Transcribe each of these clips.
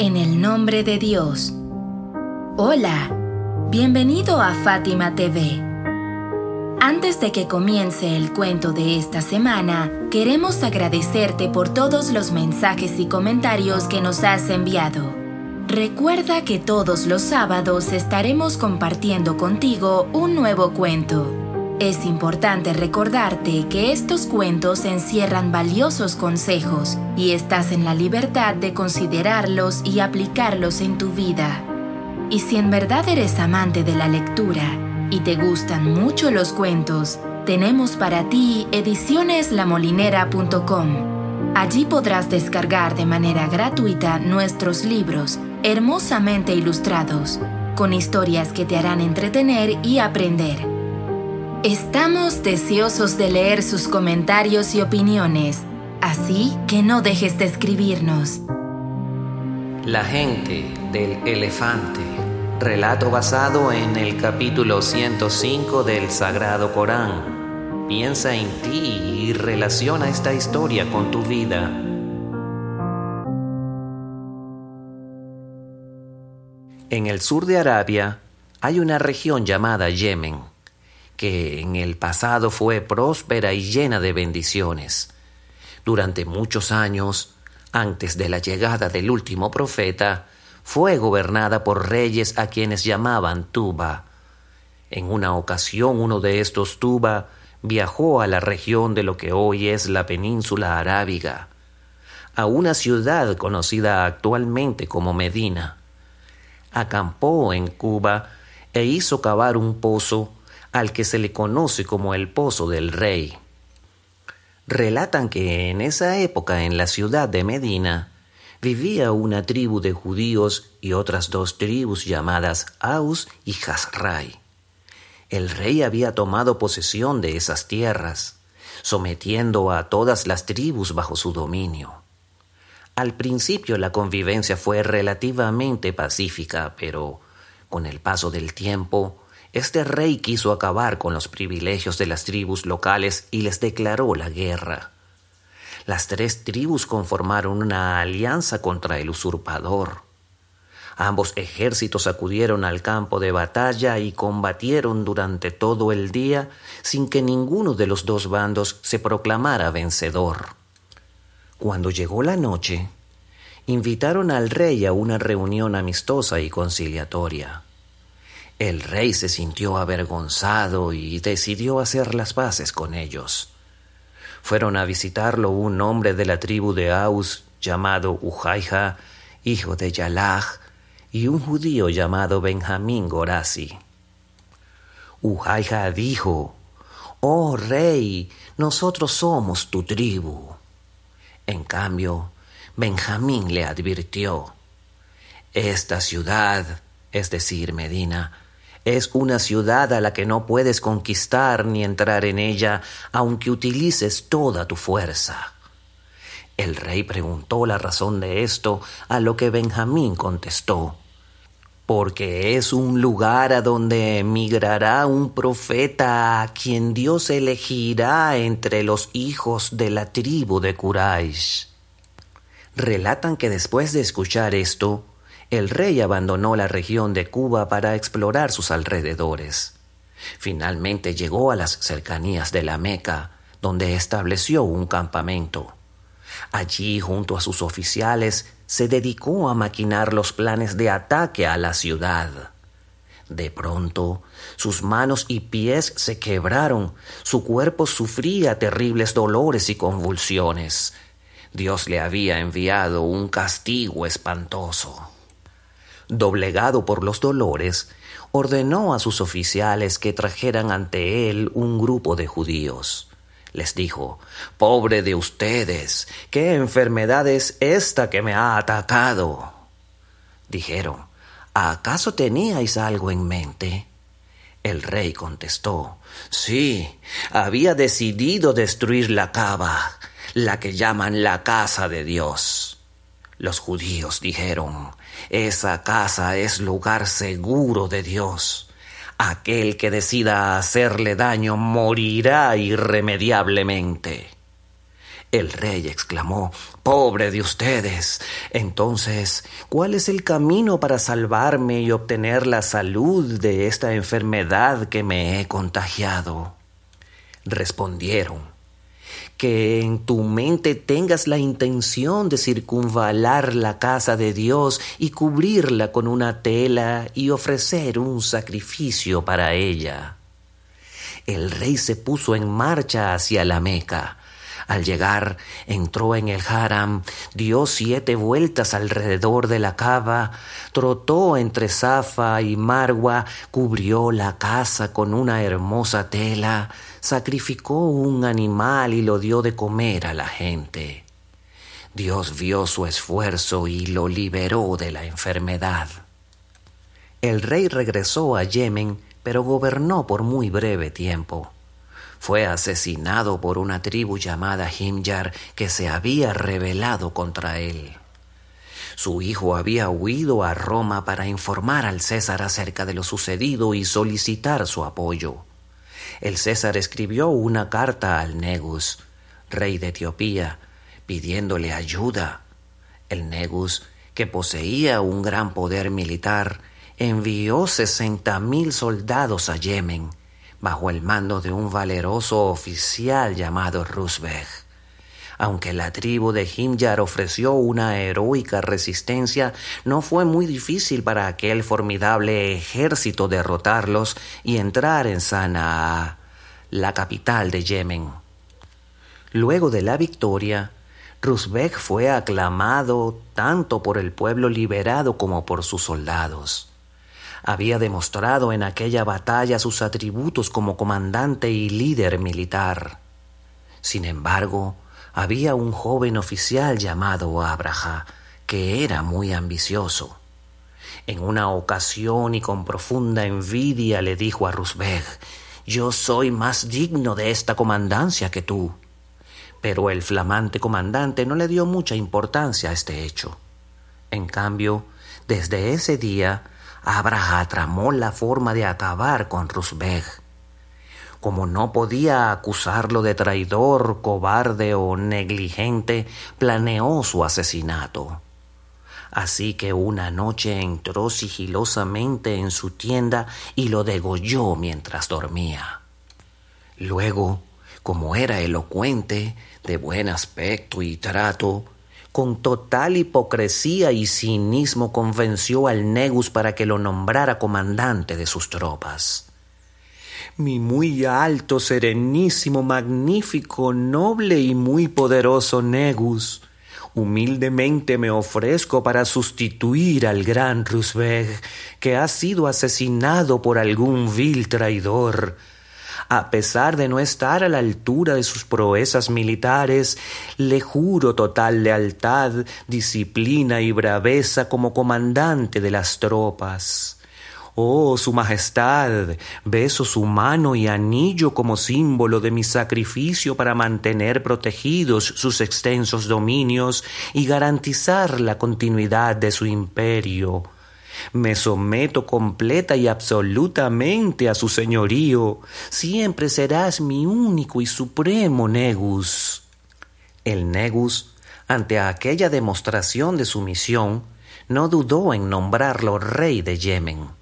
En el nombre de Dios. Hola, bienvenido a Fátima TV. Antes de que comience el cuento de esta semana, queremos agradecerte por todos los mensajes y comentarios que nos has enviado. Recuerda que todos los sábados estaremos compartiendo contigo un nuevo cuento. Es importante recordarte que estos cuentos encierran valiosos consejos y estás en la libertad de considerarlos y aplicarlos en tu vida. Y si en verdad eres amante de la lectura y te gustan mucho los cuentos, tenemos para ti edicioneslamolinera.com. Allí podrás descargar de manera gratuita nuestros libros, hermosamente ilustrados, con historias que te harán entretener y aprender. Estamos deseosos de leer sus comentarios y opiniones, así que no dejes de escribirnos. La gente del elefante. Relato basado en el capítulo 105 del Sagrado Corán. Piensa en ti y relaciona esta historia con tu vida. En el sur de Arabia hay una región llamada Yemen que en el pasado fue próspera y llena de bendiciones. Durante muchos años, antes de la llegada del último profeta, fue gobernada por reyes a quienes llamaban Tuba. En una ocasión uno de estos Tuba viajó a la región de lo que hoy es la península arábiga, a una ciudad conocida actualmente como Medina. Acampó en Cuba e hizo cavar un pozo al que se le conoce como el Pozo del Rey. Relatan que en esa época en la ciudad de Medina vivía una tribu de judíos y otras dos tribus llamadas Aus y Hasrai. El rey había tomado posesión de esas tierras, sometiendo a todas las tribus bajo su dominio. Al principio la convivencia fue relativamente pacífica, pero con el paso del tiempo este rey quiso acabar con los privilegios de las tribus locales y les declaró la guerra. Las tres tribus conformaron una alianza contra el usurpador. Ambos ejércitos acudieron al campo de batalla y combatieron durante todo el día sin que ninguno de los dos bandos se proclamara vencedor. Cuando llegó la noche, invitaron al rey a una reunión amistosa y conciliatoria. El rey se sintió avergonzado y decidió hacer las paces con ellos. Fueron a visitarlo un hombre de la tribu de Aus llamado Ujaija, hijo de Yalaj, y un judío llamado Benjamín Gorasi. Ujaija dijo, Oh rey, nosotros somos tu tribu. En cambio, Benjamín le advirtió, Esta ciudad, es decir, Medina, es una ciudad a la que no puedes conquistar ni entrar en ella, aunque utilices toda tu fuerza. El rey preguntó la razón de esto, a lo que Benjamín contestó, porque es un lugar a donde emigrará un profeta a quien Dios elegirá entre los hijos de la tribu de Quraysh. Relatan que después de escuchar esto, el rey abandonó la región de Cuba para explorar sus alrededores. Finalmente llegó a las cercanías de la Meca, donde estableció un campamento. Allí, junto a sus oficiales, se dedicó a maquinar los planes de ataque a la ciudad. De pronto, sus manos y pies se quebraron, su cuerpo sufría terribles dolores y convulsiones. Dios le había enviado un castigo espantoso doblegado por los dolores, ordenó a sus oficiales que trajeran ante él un grupo de judíos. Les dijo, Pobre de ustedes, ¿qué enfermedad es esta que me ha atacado? Dijeron, ¿acaso teníais algo en mente? El rey contestó, Sí, había decidido destruir la cava, la que llaman la casa de Dios. Los judíos dijeron, esa casa es lugar seguro de Dios. Aquel que decida hacerle daño morirá irremediablemente. El rey exclamó, Pobre de ustedes. Entonces, ¿cuál es el camino para salvarme y obtener la salud de esta enfermedad que me he contagiado? Respondieron, que en tu mente tengas la intención de circunvalar la casa de Dios y cubrirla con una tela y ofrecer un sacrificio para ella. El rey se puso en marcha hacia la Meca al llegar, entró en el haram, dio siete vueltas alrededor de la cava, trotó entre Safa y Marwa, cubrió la casa con una hermosa tela, sacrificó un animal y lo dio de comer a la gente. Dios vio su esfuerzo y lo liberó de la enfermedad. El rey regresó a Yemen, pero gobernó por muy breve tiempo fue asesinado por una tribu llamada Himyar que se había rebelado contra él. Su hijo había huido a Roma para informar al César acerca de lo sucedido y solicitar su apoyo. El César escribió una carta al Negus, rey de Etiopía, pidiéndole ayuda. El Negus, que poseía un gran poder militar, envió sesenta mil soldados a Yemen bajo el mando de un valeroso oficial llamado Rusbeg. Aunque la tribu de Himyar ofreció una heroica resistencia, no fue muy difícil para aquel formidable ejército derrotarlos y entrar en Sanaa, la capital de Yemen. Luego de la victoria, Rusbek fue aclamado tanto por el pueblo liberado como por sus soldados había demostrado en aquella batalla sus atributos como comandante y líder militar. Sin embargo, había un joven oficial llamado Abraha, que era muy ambicioso. En una ocasión y con profunda envidia le dijo a Rusbeg, Yo soy más digno de esta comandancia que tú. Pero el flamante comandante no le dio mucha importancia a este hecho. En cambio, desde ese día Abraha tramó la forma de acabar con Rusbeg. Como no podía acusarlo de traidor, cobarde o negligente, planeó su asesinato. Así que una noche entró sigilosamente en su tienda y lo degolló mientras dormía. Luego, como era elocuente, de buen aspecto y trato, con total hipocresía y cinismo convenció al Negus para que lo nombrara comandante de sus tropas. Mi muy alto, serenísimo, magnífico, noble y muy poderoso Negus, humildemente me ofrezco para sustituir al gran Rusbeg, que ha sido asesinado por algún vil traidor, a pesar de no estar a la altura de sus proezas militares, le juro total lealtad, disciplina y braveza como comandante de las tropas. Oh, Su Majestad, beso su mano y anillo como símbolo de mi sacrificio para mantener protegidos sus extensos dominios y garantizar la continuidad de su imperio. Me someto completa y absolutamente a su señorío. Siempre serás mi único y supremo Negus. El Negus, ante aquella demostración de sumisión, no dudó en nombrarlo rey de Yemen.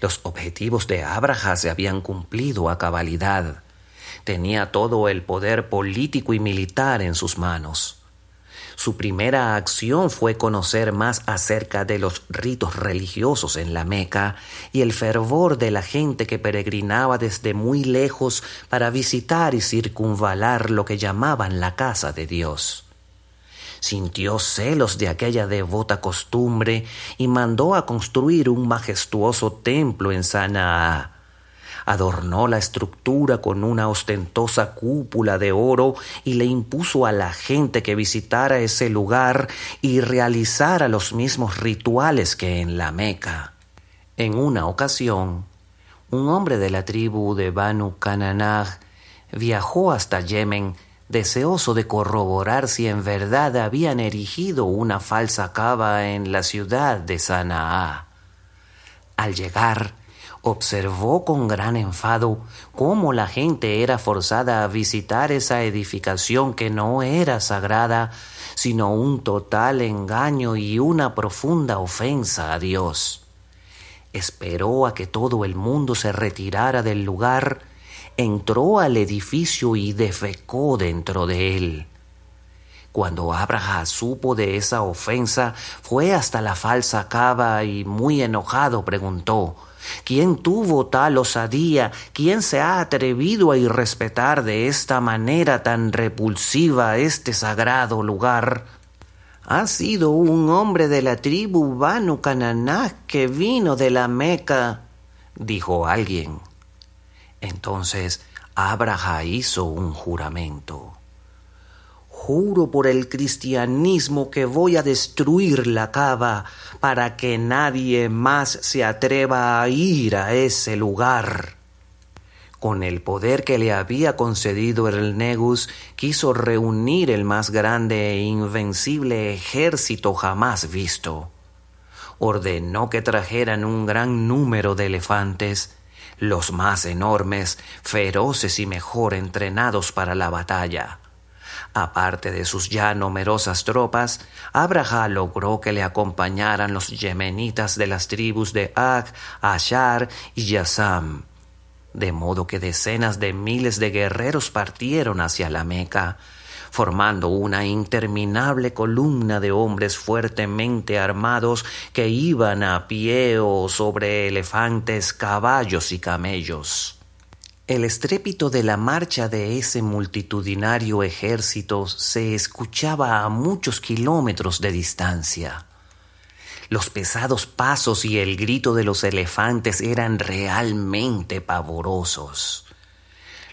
Los objetivos de Abraha se habían cumplido a cabalidad. Tenía todo el poder político y militar en sus manos. Su primera acción fue conocer más acerca de los ritos religiosos en la Meca y el fervor de la gente que peregrinaba desde muy lejos para visitar y circunvalar lo que llamaban la casa de Dios. Sintió celos de aquella devota costumbre y mandó a construir un majestuoso templo en Sanaa adornó la estructura con una ostentosa cúpula de oro y le impuso a la gente que visitara ese lugar y realizara los mismos rituales que en la Meca. En una ocasión, un hombre de la tribu de Banu Kananag viajó hasta Yemen deseoso de corroborar si en verdad habían erigido una falsa cava en la ciudad de Sanaa. Al llegar, observó con gran enfado cómo la gente era forzada a visitar esa edificación que no era sagrada, sino un total engaño y una profunda ofensa a Dios. Esperó a que todo el mundo se retirara del lugar, entró al edificio y defecó dentro de él. Cuando Abraham supo de esa ofensa, fue hasta la falsa cava y muy enojado preguntó, ¿Quién tuvo tal osadía? ¿Quién se ha atrevido a irrespetar de esta manera tan repulsiva este sagrado lugar? Ha sido un hombre de la tribu Banu Cananá que vino de la Meca, dijo alguien. Entonces Abraham hizo un juramento. Juro por el cristianismo que voy a destruir la cava para que nadie más se atreva a ir a ese lugar. Con el poder que le había concedido el Negus, quiso reunir el más grande e invencible ejército jamás visto. Ordenó que trajeran un gran número de elefantes, los más enormes, feroces y mejor entrenados para la batalla. Aparte de sus ya numerosas tropas, Abraha logró que le acompañaran los yemenitas de las tribus de Ag, Ashar y Yassam, de modo que decenas de miles de guerreros partieron hacia la Meca, formando una interminable columna de hombres fuertemente armados que iban a pie o sobre elefantes, caballos y camellos. El estrépito de la marcha de ese multitudinario ejército se escuchaba a muchos kilómetros de distancia. Los pesados pasos y el grito de los elefantes eran realmente pavorosos.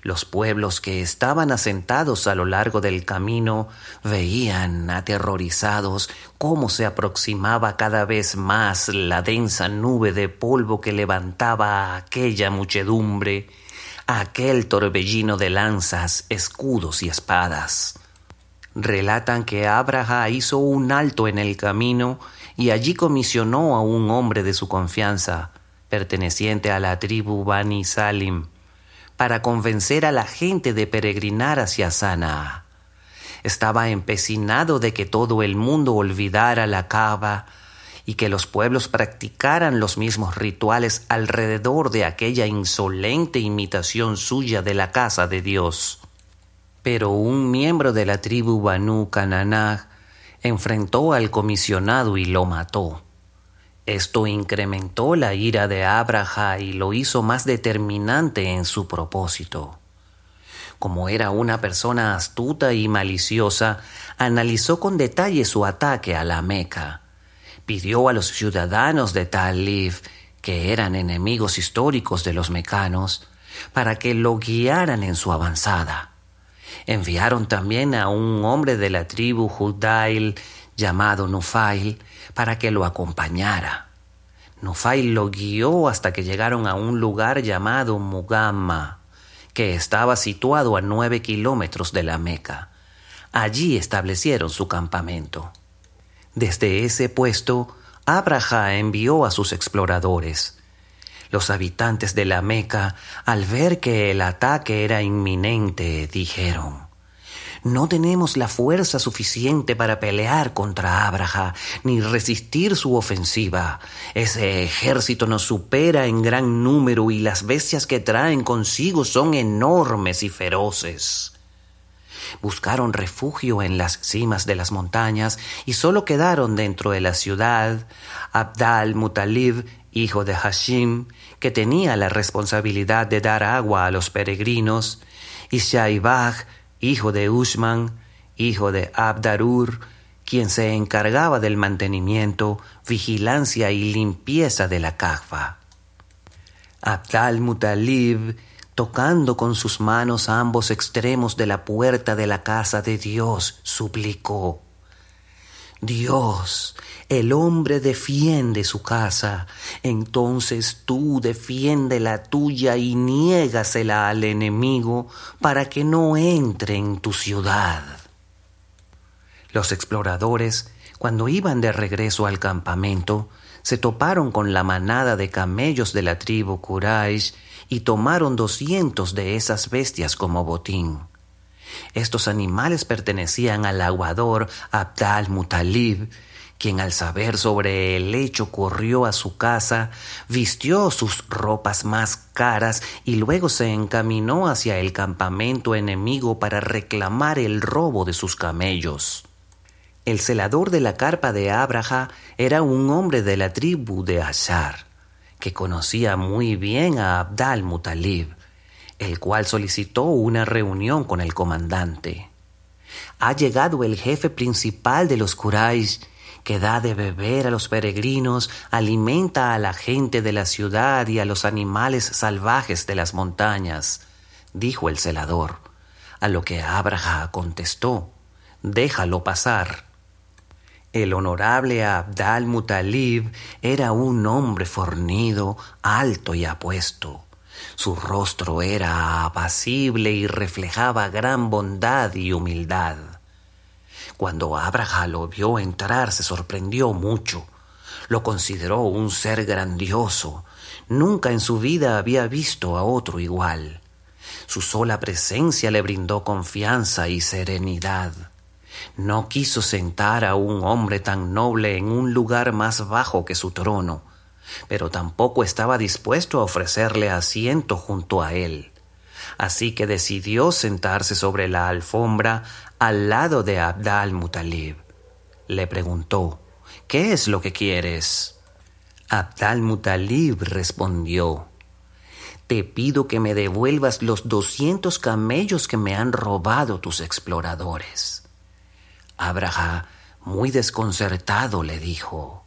Los pueblos que estaban asentados a lo largo del camino veían aterrorizados cómo se aproximaba cada vez más la densa nube de polvo que levantaba aquella muchedumbre aquel torbellino de lanzas, escudos y espadas. Relatan que Abraha hizo un alto en el camino y allí comisionó a un hombre de su confianza, perteneciente a la tribu Bani Salim, para convencer a la gente de peregrinar hacia Sanaa. Estaba empecinado de que todo el mundo olvidara la cava y que los pueblos practicaran los mismos rituales alrededor de aquella insolente imitación suya de la casa de Dios. Pero un miembro de la tribu Banu Cananaj enfrentó al comisionado y lo mató. Esto incrementó la ira de Abraha y lo hizo más determinante en su propósito. Como era una persona astuta y maliciosa, analizó con detalle su ataque a la Meca pidió a los ciudadanos de Talif, que eran enemigos históricos de los mecanos, para que lo guiaran en su avanzada. Enviaron también a un hombre de la tribu Judail llamado Nufail para que lo acompañara. Nufail lo guió hasta que llegaron a un lugar llamado Mugamma, que estaba situado a nueve kilómetros de la Meca. Allí establecieron su campamento. Desde ese puesto, Abraha envió a sus exploradores. Los habitantes de la Meca, al ver que el ataque era inminente, dijeron, no tenemos la fuerza suficiente para pelear contra Abraha ni resistir su ofensiva. Ese ejército nos supera en gran número y las bestias que traen consigo son enormes y feroces buscaron refugio en las cimas de las montañas y solo quedaron dentro de la ciudad Abdal Mutalib, hijo de Hashim, que tenía la responsabilidad de dar agua a los peregrinos, y hijo de Ushman, hijo de Abdarur, quien se encargaba del mantenimiento, vigilancia y limpieza de la Kaffa. Abdal Mutalib tocando con sus manos ambos extremos de la puerta de la casa de Dios, suplicó, Dios, el hombre defiende su casa, entonces tú defiende la tuya y niégasela al enemigo para que no entre en tu ciudad. Los exploradores Cuando iban de regreso al campamento, se toparon con la manada de camellos de la tribu Quraysh y tomaron doscientos de esas bestias como botín. Estos animales pertenecían al aguador Abdal Mutalib, quien al saber sobre el hecho corrió a su casa, vistió sus ropas más caras y luego se encaminó hacia el campamento enemigo para reclamar el robo de sus camellos. El celador de la carpa de Abraha era un hombre de la tribu de Ashar, que conocía muy bien a Abdal Mutalib, el cual solicitó una reunión con el comandante. Ha llegado el jefe principal de los Quraysh que da de beber a los peregrinos, alimenta a la gente de la ciudad y a los animales salvajes de las montañas, dijo el celador, a lo que Abraha contestó, déjalo pasar. El honorable Abdal Mutalib era un hombre fornido, alto y apuesto. Su rostro era apacible y reflejaba gran bondad y humildad. Cuando Abraha lo vio entrar se sorprendió mucho. Lo consideró un ser grandioso. Nunca en su vida había visto a otro igual. Su sola presencia le brindó confianza y serenidad. No quiso sentar a un hombre tan noble en un lugar más bajo que su trono, pero tampoco estaba dispuesto a ofrecerle asiento junto a él así que decidió sentarse sobre la alfombra al lado de Abdal Mutalib. Le preguntó, ¿qué es lo que quieres? Abdal Mutalib respondió, te pido que me devuelvas los doscientos camellos que me han robado tus exploradores. Abraha, muy desconcertado, le dijo,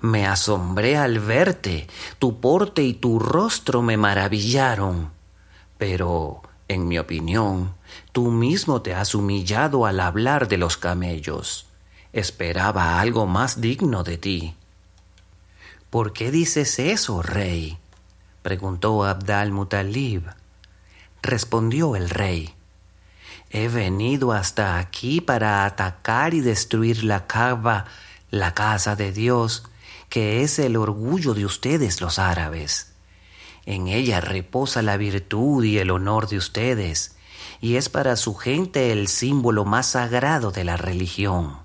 me asombré al verte, tu porte y tu rostro me maravillaron. Pero, en mi opinión, tú mismo te has humillado al hablar de los camellos. Esperaba algo más digno de ti. ¿Por qué dices eso, rey? preguntó Abdal Mutalib. Respondió el rey. He venido hasta aquí para atacar y destruir la Kaaba, la casa de Dios, que es el orgullo de ustedes los árabes. En ella reposa la virtud y el honor de ustedes, y es para su gente el símbolo más sagrado de la religión.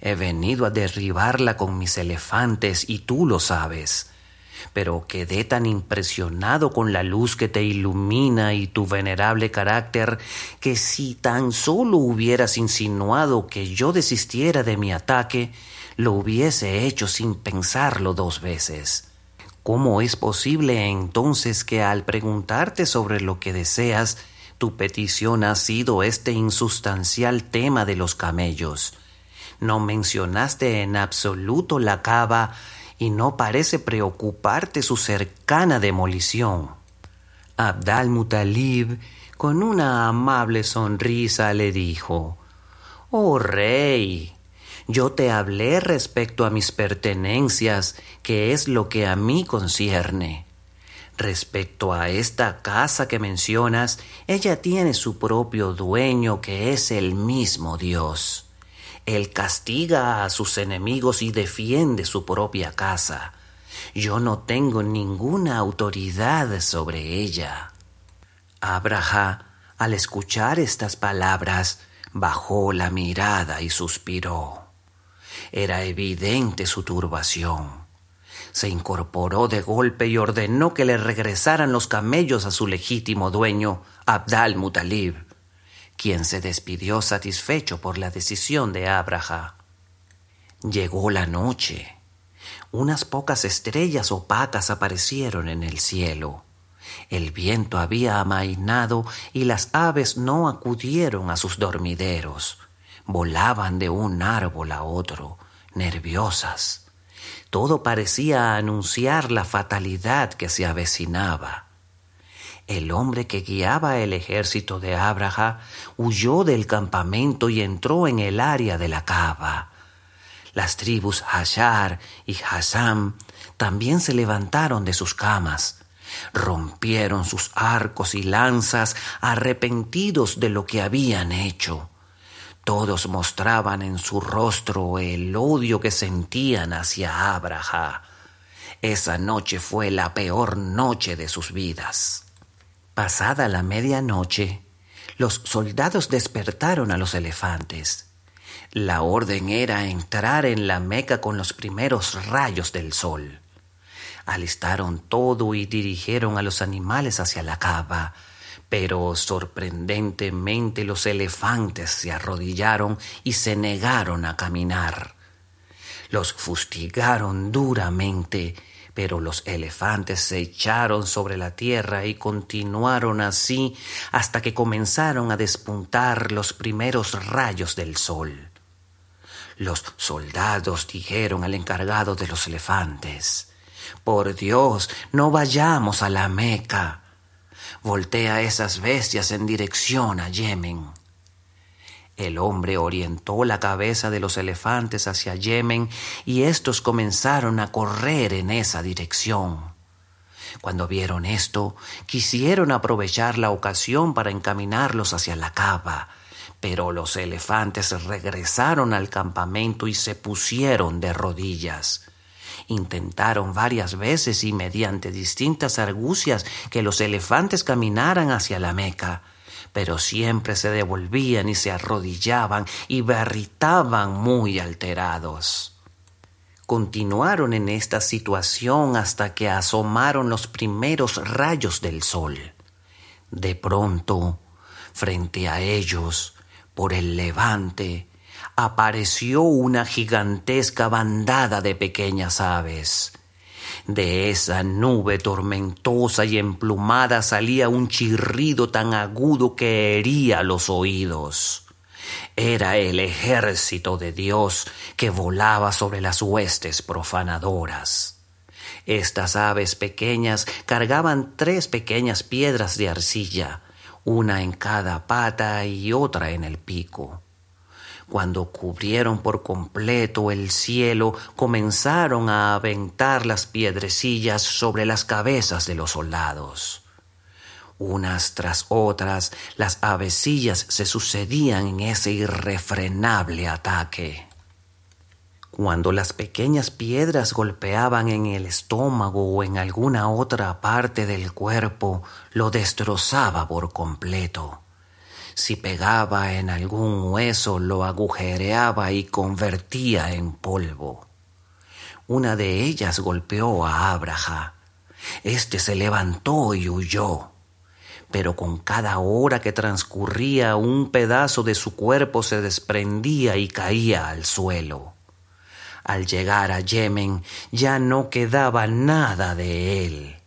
He venido a derribarla con mis elefantes y tú lo sabes, pero quedé tan impresionado con la luz que te ilumina y tu venerable carácter que si tan solo hubieras insinuado que yo desistiera de mi ataque, lo hubiese hecho sin pensarlo dos veces. ¿Cómo es posible entonces que al preguntarte sobre lo que deseas, tu petición ha sido este insustancial tema de los camellos? No mencionaste en absoluto la cava y no parece preocuparte su cercana demolición. Abdal Mutalib, con una amable sonrisa, le dijo Oh rey, yo te hablé respecto a mis pertenencias, que es lo que a mí concierne. Respecto a esta casa que mencionas, ella tiene su propio dueño, que es el mismo Dios. Él castiga a sus enemigos y defiende su propia casa. Yo no tengo ninguna autoridad sobre ella. Abraha, al escuchar estas palabras, bajó la mirada y suspiró. Era evidente su turbación. Se incorporó de golpe y ordenó que le regresaran los camellos a su legítimo dueño, Abdal Mutalib, quien se despidió satisfecho por la decisión de Abraha. Llegó la noche. Unas pocas estrellas opacas aparecieron en el cielo. El viento había amainado y las aves no acudieron a sus dormideros. Volaban de un árbol a otro, nerviosas. Todo parecía anunciar la fatalidad que se avecinaba. El hombre que guiaba el ejército de Abraha huyó del campamento y entró en el área de la cava. Las tribus Hashar y Hassam también se levantaron de sus camas, rompieron sus arcos y lanzas arrepentidos de lo que habían hecho. Todos mostraban en su rostro el odio que sentían hacia Abraha. Esa noche fue la peor noche de sus vidas. Pasada la medianoche, los soldados despertaron a los elefantes. La orden era entrar en la Meca con los primeros rayos del sol. Alistaron todo y dirigieron a los animales hacia la cava, pero sorprendentemente los elefantes se arrodillaron y se negaron a caminar. Los fustigaron duramente, pero los elefantes se echaron sobre la tierra y continuaron así hasta que comenzaron a despuntar los primeros rayos del sol. Los soldados dijeron al encargado de los elefantes, Por Dios, no vayamos a la Meca. Voltea esas bestias en dirección a Yemen. El hombre orientó la cabeza de los elefantes hacia Yemen y éstos comenzaron a correr en esa dirección. Cuando vieron esto, quisieron aprovechar la ocasión para encaminarlos hacia la cava, pero los elefantes regresaron al campamento y se pusieron de rodillas. Intentaron varias veces y mediante distintas argucias que los elefantes caminaran hacia la Meca, pero siempre se devolvían y se arrodillaban y berritaban muy alterados. Continuaron en esta situación hasta que asomaron los primeros rayos del sol. De pronto, frente a ellos, por el levante apareció una gigantesca bandada de pequeñas aves. De esa nube tormentosa y emplumada salía un chirrido tan agudo que hería los oídos. Era el ejército de Dios que volaba sobre las huestes profanadoras. Estas aves pequeñas cargaban tres pequeñas piedras de arcilla, una en cada pata y otra en el pico. Cuando cubrieron por completo el cielo, comenzaron a aventar las piedrecillas sobre las cabezas de los soldados. Unas tras otras, las avecillas se sucedían en ese irrefrenable ataque. Cuando las pequeñas piedras golpeaban en el estómago o en alguna otra parte del cuerpo, lo destrozaba por completo. Si pegaba en algún hueso, lo agujereaba y convertía en polvo. Una de ellas golpeó a Abraha. Este se levantó y huyó. Pero con cada hora que transcurría un pedazo de su cuerpo se desprendía y caía al suelo. Al llegar a Yemen ya no quedaba nada de él.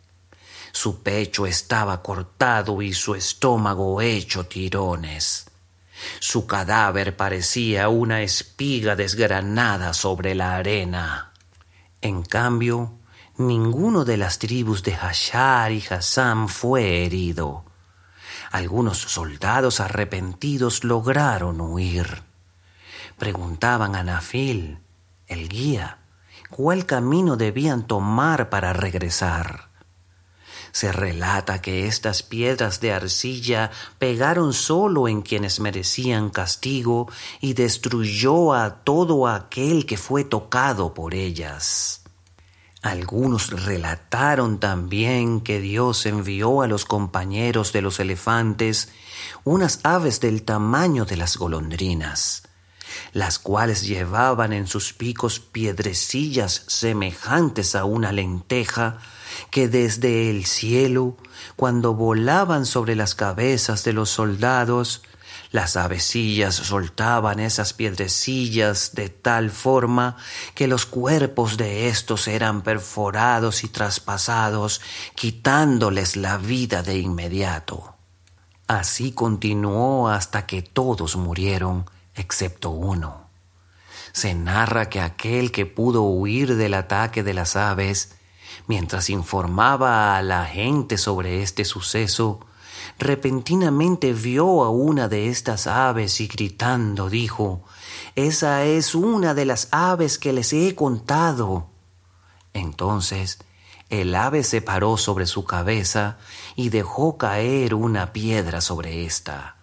Su pecho estaba cortado y su estómago hecho tirones. Su cadáver parecía una espiga desgranada sobre la arena. En cambio, ninguno de las tribus de Hashar y Hassam fue herido. Algunos soldados arrepentidos lograron huir. Preguntaban a Nafil, el guía, cuál camino debían tomar para regresar. Se relata que estas piedras de arcilla pegaron solo en quienes merecían castigo y destruyó a todo aquel que fue tocado por ellas. Algunos relataron también que Dios envió a los compañeros de los elefantes unas aves del tamaño de las golondrinas las cuales llevaban en sus picos piedrecillas semejantes a una lenteja, que desde el cielo, cuando volaban sobre las cabezas de los soldados, las avecillas soltaban esas piedrecillas de tal forma que los cuerpos de éstos eran perforados y traspasados, quitándoles la vida de inmediato. Así continuó hasta que todos murieron, excepto uno. Se narra que aquel que pudo huir del ataque de las aves, Mientras informaba a la gente sobre este suceso, repentinamente vio a una de estas aves y gritando dijo Esa es una de las aves que les he contado. Entonces el ave se paró sobre su cabeza y dejó caer una piedra sobre ésta.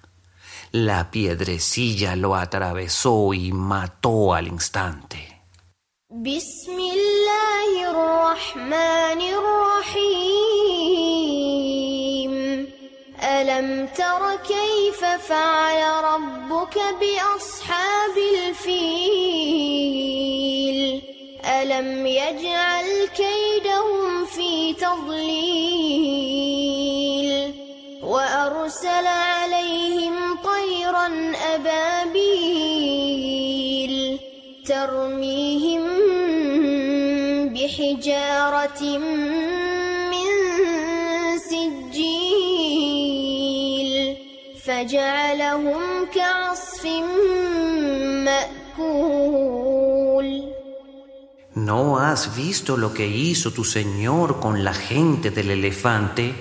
La piedrecilla lo atravesó y mató al instante. الرحمن الرحيم. ألم تر كيف فعل ربك بأصحاب الفيل؟ ألم يجعل كيدهم في تضليل؟ وأرسل عليهم طيرا أبابيل ترميهم بحجارة من سجيل فجعلهم كعصف مأكول ¿No has visto lo que hizo tu Señor con la gente del elefante?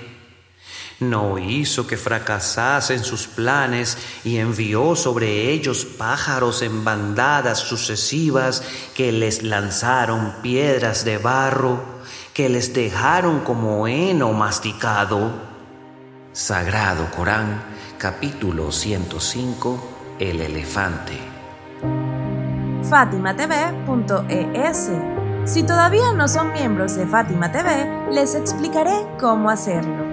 No hizo que fracasasen sus planes y envió sobre ellos pájaros en bandadas sucesivas que les lanzaron piedras de barro, que les dejaron como heno masticado. Sagrado Corán, capítulo 105, El elefante. FátimaTV.es Si todavía no son miembros de Fátima TV, les explicaré cómo hacerlo.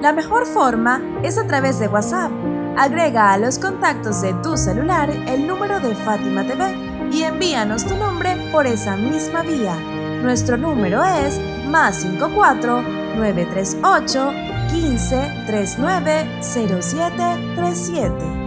La mejor forma es a través de WhatsApp. Agrega a los contactos de tu celular el número de Fátima TV y envíanos tu nombre por esa misma vía. Nuestro número es más 54 938 15 39 07 37.